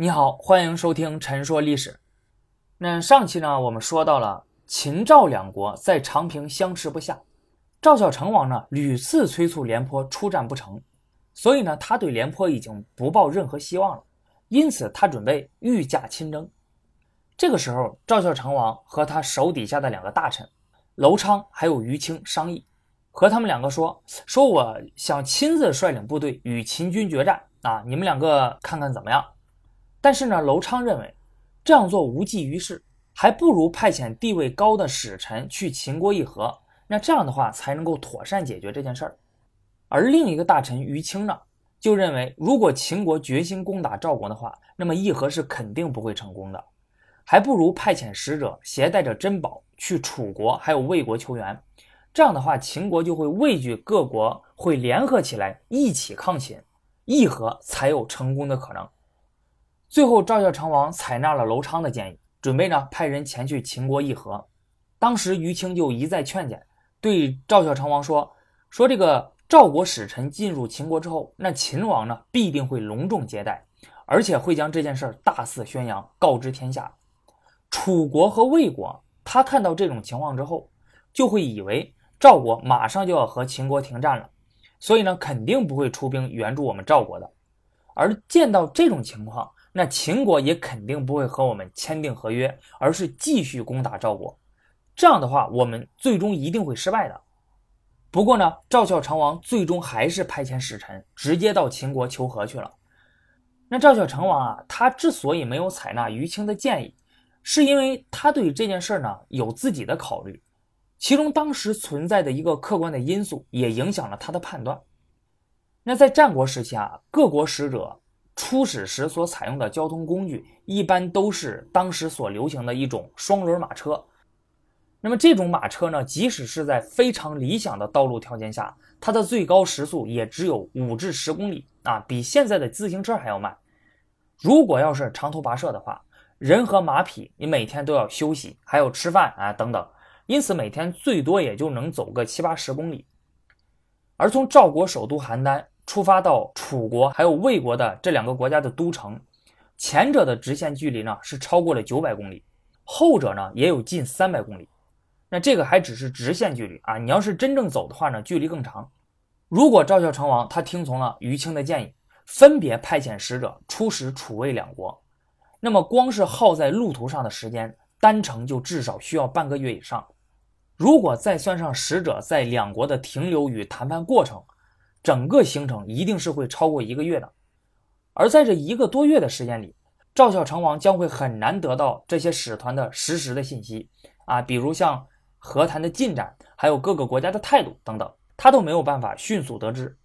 你好，欢迎收听《陈说历史》。那上期呢，我们说到了秦赵两国在长平相持不下，赵孝成王呢屡次催促廉颇出战不成，所以呢，他对廉颇已经不抱任何希望了，因此他准备御驾亲征。这个时候，赵孝成王和他手底下的两个大臣楼昌还有于清商议，和他们两个说：“说我想亲自率领部队与秦军决战啊，你们两个看看怎么样？”但是呢，楼昌认为这样做无济于事，还不如派遣地位高的使臣去秦国议和，那这样的话才能够妥善解决这件事儿。而另一个大臣于清呢，就认为如果秦国决心攻打赵国的话，那么议和是肯定不会成功的，还不如派遣使者携带着珍宝去楚国还有魏国求援，这样的话秦国就会畏惧各国会联合起来一起抗秦，议和才有成功的可能。最后，赵孝成王采纳了楼昌的建议，准备呢派人前去秦国议和。当时于清就一再劝谏，对赵孝成王说：“说这个赵国使臣进入秦国之后，那秦王呢必定会隆重接待，而且会将这件事大肆宣扬，告知天下。楚国和魏国，他看到这种情况之后，就会以为赵国马上就要和秦国停战了，所以呢肯定不会出兵援助我们赵国的。而见到这种情况，那秦国也肯定不会和我们签订合约，而是继续攻打赵国。这样的话，我们最终一定会失败的。不过呢，赵孝成王最终还是派遣使臣直接到秦国求和去了。那赵孝成王啊，他之所以没有采纳于清的建议，是因为他对这件事呢有自己的考虑，其中当时存在的一个客观的因素也影响了他的判断。那在战国时期啊，各国使者。初始时所采用的交通工具，一般都是当时所流行的一种双轮马车。那么这种马车呢，即使是在非常理想的道路条件下，它的最高时速也只有五至十公里啊，比现在的自行车还要慢。如果要是长途跋涉的话，人和马匹你每天都要休息，还有吃饭啊等等，因此每天最多也就能走个七八十公里。而从赵国首都邯郸。出发到楚国还有魏国的这两个国家的都城，前者的直线距离呢是超过了九百公里，后者呢也有近三百公里。那这个还只是直线距离啊，你要是真正走的话呢，距离更长。如果赵孝成王他听从了于清的建议，分别派遣使者出使楚魏两国，那么光是耗在路途上的时间，单程就至少需要半个月以上。如果再算上使者在两国的停留与谈判过程，整个行程一定是会超过一个月的，而在这一个多月的时间里，赵孝成王将会很难得到这些使团的实时的信息啊，比如像和谈的进展，还有各个国家的态度等等，他都没有办法迅速得知。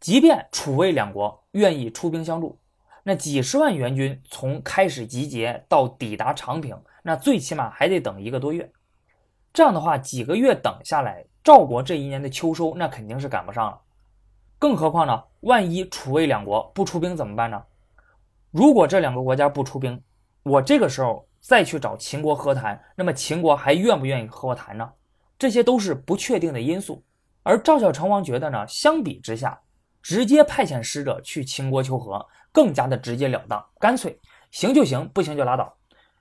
即便楚魏两国愿意出兵相助，那几十万援军从开始集结到抵达长平，那最起码还得等一个多月。这样的话，几个月等下来，赵国这一年的秋收那肯定是赶不上了。更何况呢？万一楚魏两国不出兵怎么办呢？如果这两个国家不出兵，我这个时候再去找秦国和谈，那么秦国还愿不愿意和我谈呢？这些都是不确定的因素。而赵孝成王觉得呢，相比之下，直接派遣使者去秦国求和更加的直截了当、干脆，行就行，不行就拉倒。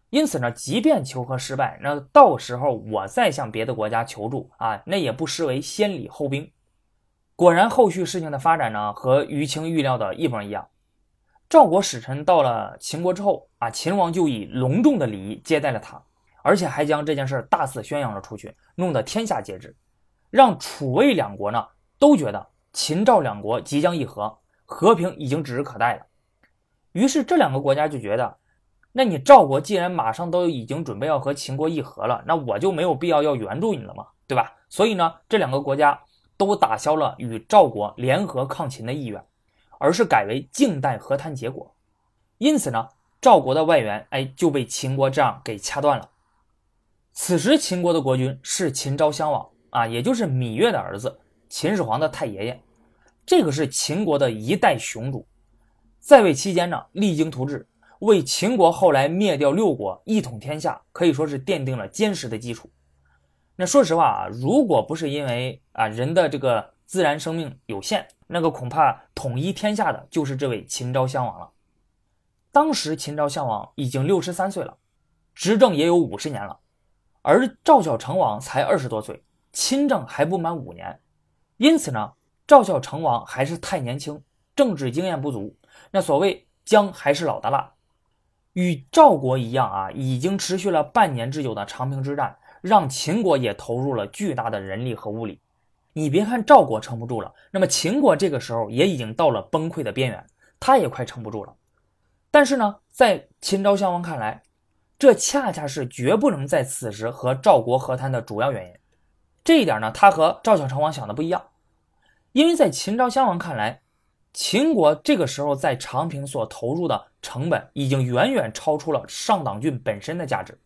因此呢，即便求和失败，那到时候我再向别的国家求助啊，那也不失为先礼后兵。果然，后续事情的发展呢，和于清预料的一模一样。赵国使臣到了秦国之后啊，秦王就以隆重的礼仪接待了他，而且还将这件事大肆宣扬了出去，弄得天下皆知，让楚魏两国呢都觉得秦赵两国即将议和，和平已经指日可待了。于是这两个国家就觉得，那你赵国既然马上都已经准备要和秦国议和了，那我就没有必要要援助你了嘛，对吧？所以呢，这两个国家。都打消了与赵国联合抗秦的意愿，而是改为静待和谈结果。因此呢，赵国的外援哎就被秦国这样给掐断了。此时秦国的国君是秦昭襄王啊，也就是芈月的儿子，秦始皇的太爷爷。这个是秦国的一代雄主，在位期间呢励精图治，为秦国后来灭掉六国、一统天下可以说是奠定了坚实的基础。那说实话啊，如果不是因为啊人的这个自然生命有限，那个恐怕统一天下的就是这位秦昭襄王了。当时秦昭襄王已经六十三岁了，执政也有五十年了，而赵孝成王才二十多岁，亲政还不满五年，因此呢，赵孝成王还是太年轻，政治经验不足。那所谓姜还是老的辣，与赵国一样啊，已经持续了半年之久的长平之战，让秦国也投入了巨大的人力和物力。你别看赵国撑不住了，那么秦国这个时候也已经到了崩溃的边缘，他也快撑不住了。但是呢，在秦昭襄王看来，这恰恰是绝不能在此时和赵国和谈的主要原因。这一点呢，他和赵孝成王想的不一样，因为在秦昭襄王看来，秦国这个时候在长平所投入的成本已经远远超出了上党郡本身的价值。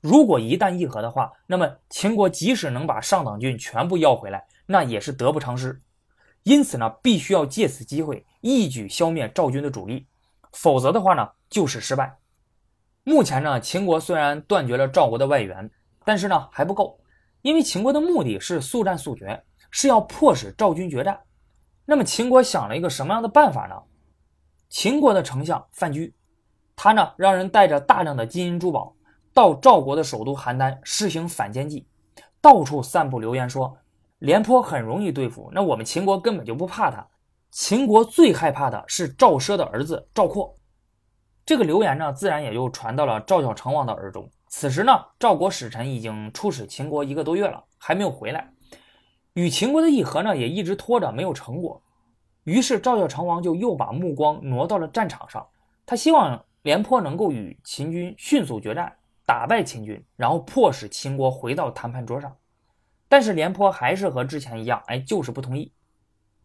如果一旦议和的话，那么秦国即使能把上党郡全部要回来，那也是得不偿失。因此呢，必须要借此机会一举消灭赵军的主力，否则的话呢，就是失败。目前呢，秦国虽然断绝了赵国的外援，但是呢还不够，因为秦国的目的是速战速决，是要迫使赵军决战。那么秦国想了一个什么样的办法呢？秦国的丞相范雎，他呢让人带着大量的金银珠宝。到赵国的首都邯郸施行反间计，到处散布流言说廉颇很容易对付，那我们秦国根本就不怕他。秦国最害怕的是赵奢的儿子赵括。这个流言呢，自然也就传到了赵孝成王的耳中。此时呢，赵国使臣已经出使秦国一个多月了，还没有回来。与秦国的议和呢，也一直拖着没有成果。于是赵孝成王就又把目光挪到了战场上，他希望廉颇能够与秦军迅速决战。打败秦军，然后迫使秦国回到谈判桌上，但是廉颇还是和之前一样，哎，就是不同意。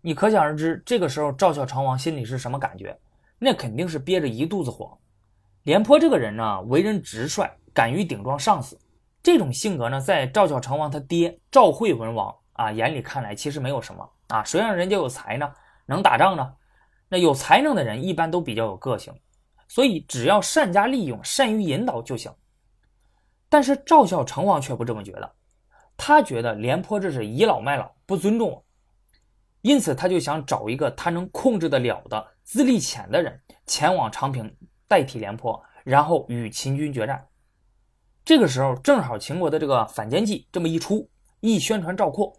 你可想而知，这个时候赵孝成王心里是什么感觉？那肯定是憋着一肚子火。廉颇这个人呢，为人直率，敢于顶撞上司，这种性格呢，在赵孝成王他爹赵惠文王啊眼里看来，其实没有什么啊。谁让人家有才呢？能打仗呢？那有才能的人一般都比较有个性，所以只要善加利用，善于引导就行。但是赵孝成王却不这么觉得，他觉得廉颇这是倚老卖老，不尊重我，因此他就想找一个他能控制得了的、资历浅的人前往长平代替廉颇，然后与秦军决战。这个时候正好秦国的这个反间计这么一出，一宣传赵括，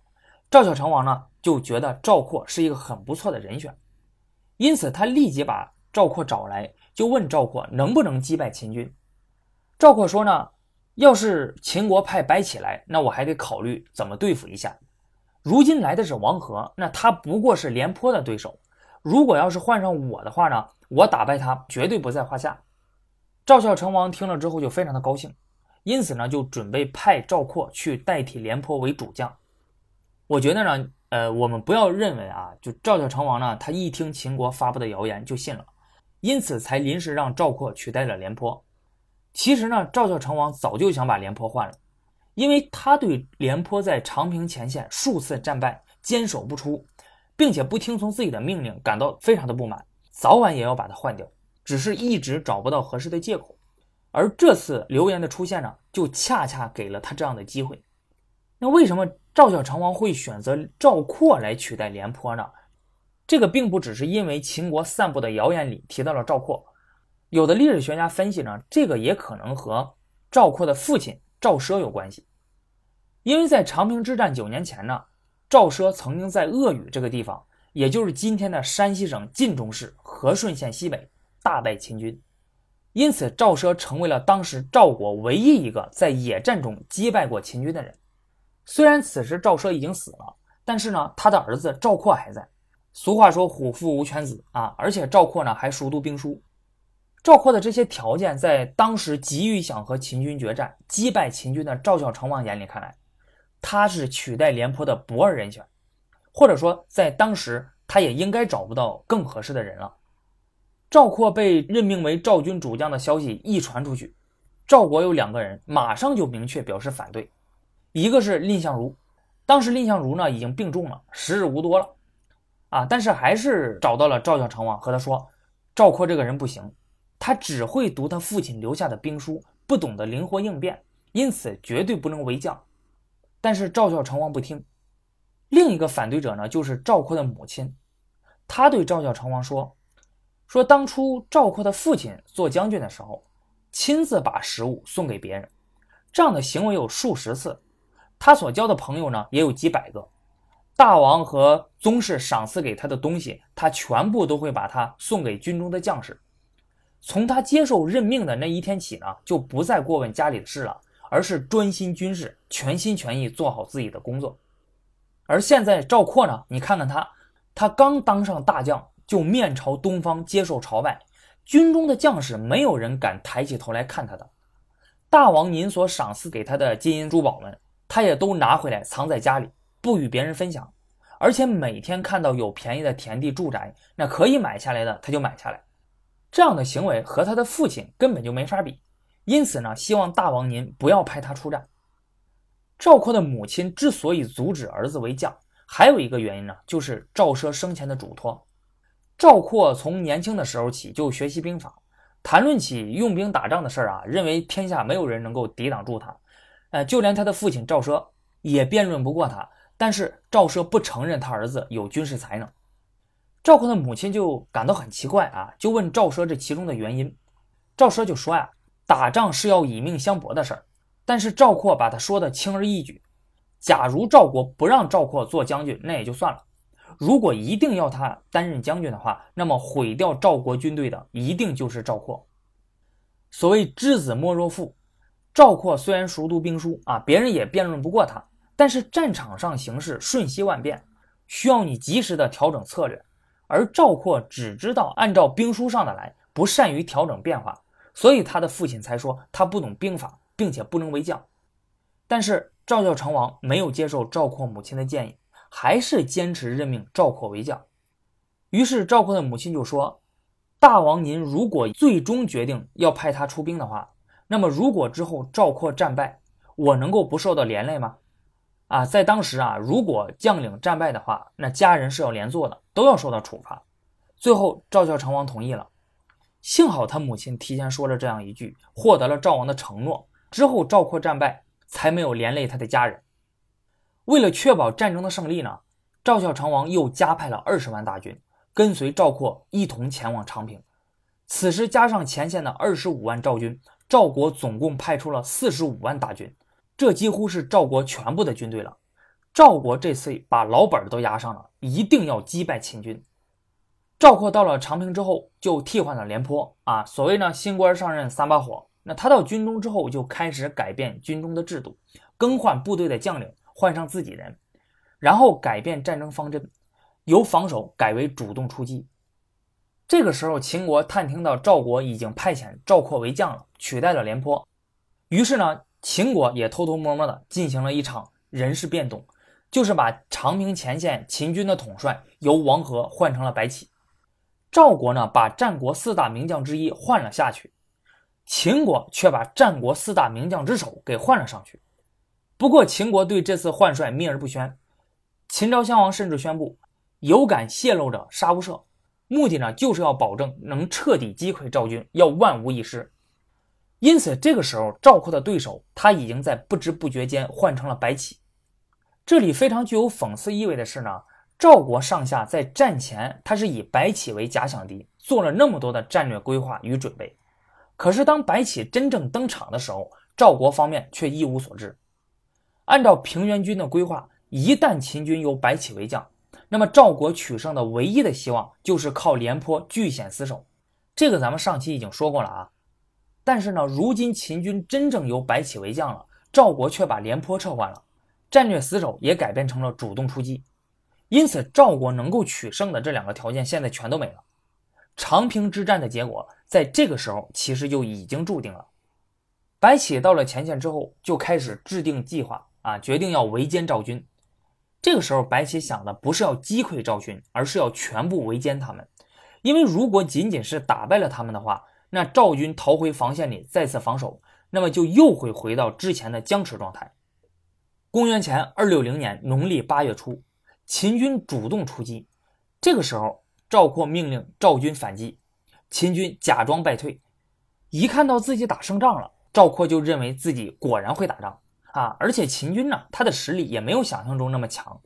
赵孝成王呢就觉得赵括是一个很不错的人选，因此他立即把赵括找来，就问赵括能不能击败秦军。赵括说呢。要是秦国派白起来，那我还得考虑怎么对付一下。如今来的是王和，那他不过是廉颇的对手。如果要是换上我的话呢，我打败他绝对不在话下。赵孝成王听了之后就非常的高兴，因此呢就准备派赵括去代替廉颇为主将。我觉得呢，呃，我们不要认为啊，就赵孝成王呢，他一听秦国发布的谣言就信了，因此才临时让赵括取代了廉颇。其实呢，赵孝成王早就想把廉颇换了，因为他对廉颇在长平前线数次战败、坚守不出，并且不听从自己的命令，感到非常的不满，早晚也要把他换掉，只是一直找不到合适的借口。而这次流言的出现呢，就恰恰给了他这样的机会。那为什么赵孝成王会选择赵括来取代廉颇呢？这个并不只是因为秦国散布的谣言里提到了赵括。有的历史学家分析呢，这个也可能和赵括的父亲赵奢有关系，因为在长平之战九年前呢，赵奢曾经在鄂宇这个地方，也就是今天的山西省晋中市和顺县西北大败秦军，因此赵奢成为了当时赵国唯一一个在野战中击败过秦军的人。虽然此时赵奢已经死了，但是呢，他的儿子赵括还在。俗话说“虎父无犬子”啊，而且赵括呢还熟读兵书。赵括的这些条件，在当时急于想和秦军决战、击败秦军的赵孝成王眼里看来，他是取代廉颇的不二人选，或者说，在当时他也应该找不到更合适的人了。赵括被任命为赵军主将的消息一传出去，赵国有两个人马上就明确表示反对，一个是蔺相如，当时蔺相如呢已经病重了，时日无多了，啊，但是还是找到了赵孝成王，和他说，赵括这个人不行。他只会读他父亲留下的兵书，不懂得灵活应变，因此绝对不能为将。但是赵孝成王不听。另一个反对者呢，就是赵括的母亲。他对赵孝成王说：“说当初赵括的父亲做将军的时候，亲自把食物送给别人，这样的行为有数十次。他所交的朋友呢，也有几百个。大王和宗室赏赐给他的东西，他全部都会把它送给军中的将士。从他接受任命的那一天起呢，就不再过问家里的事了，而是专心军事，全心全意做好自己的工作。而现在赵括呢，你看看他，他刚当上大将，就面朝东方接受朝拜，军中的将士没有人敢抬起头来看他的。大王您所赏赐给他的金银珠宝们，他也都拿回来藏在家里。不与别人分享，而且每天看到有便宜的田地、住宅，那可以买下来的他就买下来。这样的行为和他的父亲根本就没法比。因此呢，希望大王您不要派他出战。赵括的母亲之所以阻止儿子为将，还有一个原因呢，就是赵奢生前的嘱托。赵括从年轻的时候起就学习兵法，谈论起用兵打仗的事儿啊，认为天下没有人能够抵挡住他。呃，就连他的父亲赵奢也辩论不过他。但是赵奢不承认他儿子有军事才能，赵括的母亲就感到很奇怪啊，就问赵奢这其中的原因。赵奢就说呀，打仗是要以命相搏的事儿。但是赵括把他说的轻而易举。假如赵国不让赵括做将军，那也就算了；如果一定要他担任将军的话，那么毁掉赵国军队的一定就是赵括。所谓知子莫若父，赵括虽然熟读兵书啊，别人也辩论不过他。但是战场上形势瞬息万变，需要你及时的调整策略。而赵括只知道按照兵书上的来，不善于调整变化，所以他的父亲才说他不懂兵法，并且不能为将。但是赵孝成王没有接受赵括母亲的建议，还是坚持任命赵括为将。于是赵括的母亲就说：“大王您如果最终决定要派他出兵的话，那么如果之后赵括战败，我能够不受到连累吗？”啊，在当时啊，如果将领战败的话，那家人是要连坐的，都要受到处罚。最后赵孝成王同意了，幸好他母亲提前说了这样一句，获得了赵王的承诺。之后赵括战败，才没有连累他的家人。为了确保战争的胜利呢，赵孝成王又加派了二十万大军，跟随赵括一同前往长平。此时加上前线的二十五万赵军，赵国总共派出了四十五万大军。这几乎是赵国全部的军队了。赵国这次把老本都押上了，一定要击败秦军。赵括到了长平之后，就替换了廉颇啊。所谓呢，新官上任三把火。那他到军中之后，就开始改变军中的制度，更换部队的将领，换上自己人，然后改变战争方针，由防守改为主动出击。这个时候，秦国探听到赵国已经派遣赵括为将了，取代了廉颇，于是呢。秦国也偷偷摸摸的进行了一场人事变动，就是把长平前线秦军的统帅由王和换成了白起。赵国呢，把战国四大名将之一换了下去，秦国却把战国四大名将之首给换了上去。不过，秦国对这次换帅秘而不宣，秦昭襄王甚至宣布，有敢泄露者杀无赦，目的呢，就是要保证能彻底击溃赵军，要万无一失。因此，这个时候赵括的对手他已经在不知不觉间换成了白起。这里非常具有讽刺意味的是呢，赵国上下在战前他是以白起为假想敌，做了那么多的战略规划与准备。可是当白起真正登场的时候，赵国方面却一无所知。按照平原君的规划，一旦秦军由白起为将，那么赵国取胜的唯一的希望就是靠廉颇据险死守。这个咱们上期已经说过了啊。但是呢，如今秦军真正由白起为将了，赵国却把廉颇撤换了，战略死守也改变成了主动出击，因此赵国能够取胜的这两个条件现在全都没了。长平之战的结果在这个时候其实就已经注定了。白起到了前线之后，就开始制定计划啊，决定要围歼赵军。这个时候，白起想的不是要击溃赵军，而是要全部围歼他们，因为如果仅仅是打败了他们的话，那赵军逃回防线里，再次防守，那么就又会回到之前的僵持状态。公元前二六零年农历八月初，秦军主动出击。这个时候，赵括命令赵军反击，秦军假装败退。一看到自己打胜仗了，赵括就认为自己果然会打仗啊！而且秦军呢，他的实力也没有想象中那么强，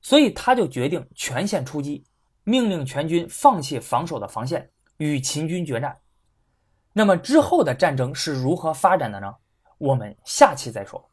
所以他就决定全线出击，命令全军放弃防守的防线。与秦军决战。那么之后的战争是如何发展的呢？我们下期再说。